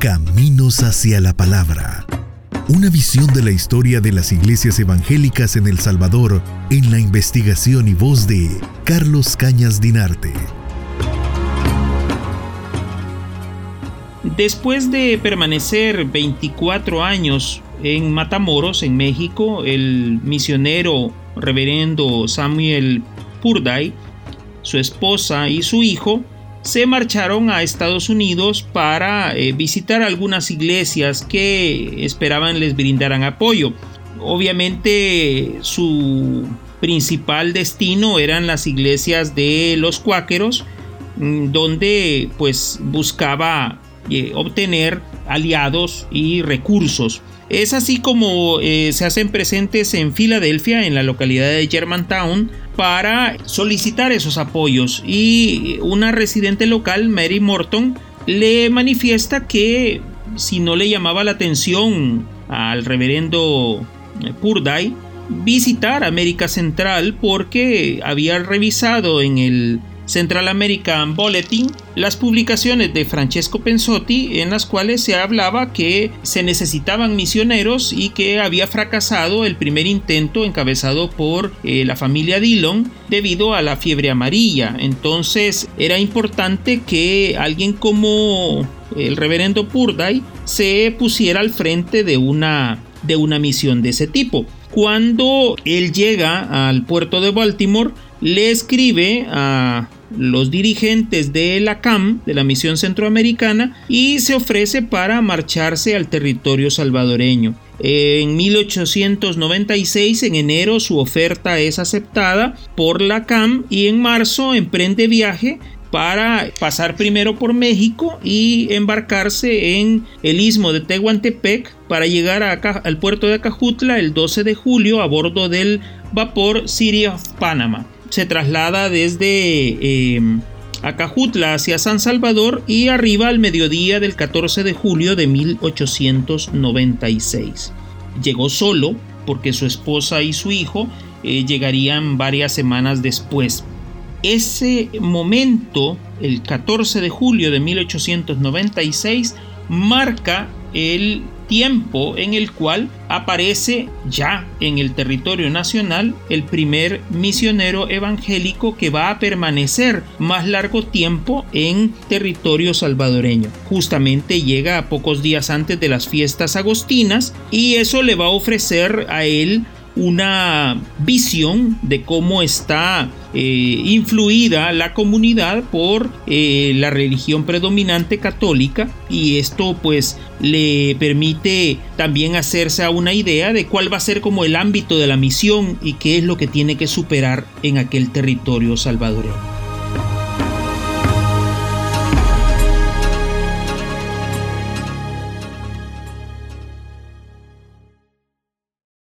Caminos hacia la Palabra. Una visión de la historia de las iglesias evangélicas en El Salvador en la investigación y voz de Carlos Cañas Dinarte. Después de permanecer 24 años en Matamoros, en México, el misionero reverendo Samuel Purday, su esposa y su hijo se marcharon a Estados Unidos para eh, visitar algunas iglesias que esperaban les brindaran apoyo. Obviamente su principal destino eran las iglesias de los cuáqueros, mm, donde pues buscaba eh, obtener aliados y recursos. Es así como eh, se hacen presentes en Filadelfia, en la localidad de Germantown, para solicitar esos apoyos. Y una residente local, Mary Morton, le manifiesta que si no le llamaba la atención al reverendo Purday visitar América Central porque había revisado en el Central American Bulletin las publicaciones de Francesco Pensotti en las cuales se hablaba que se necesitaban misioneros y que había fracasado el primer intento encabezado por eh, la familia Dillon debido a la fiebre amarilla. Entonces era importante que alguien como el reverendo Purday se pusiera al frente de una, de una misión de ese tipo. Cuando él llega al puerto de Baltimore, le escribe a los dirigentes de la CAM, de la Misión Centroamericana, y se ofrece para marcharse al territorio salvadoreño. En 1896, en enero, su oferta es aceptada por la CAM y en marzo emprende viaje para pasar primero por México y embarcarse en el istmo de Tehuantepec para llegar al puerto de Acajutla el 12 de julio a bordo del vapor City of Panama se traslada desde em, Acajutla hacia San Salvador y arriba al mediodía del 14 de julio de 1896. Llegó solo porque su esposa y su hijo eh, llegarían varias semanas después. Ese momento, el 14 de julio de 1896, marca el tiempo en el cual aparece ya en el territorio nacional el primer misionero evangélico que va a permanecer más largo tiempo en territorio salvadoreño. Justamente llega a pocos días antes de las fiestas agostinas y eso le va a ofrecer a él una visión de cómo está eh, influida la comunidad por eh, la religión predominante católica y esto pues le permite también hacerse a una idea de cuál va a ser como el ámbito de la misión y qué es lo que tiene que superar en aquel territorio salvadoreño.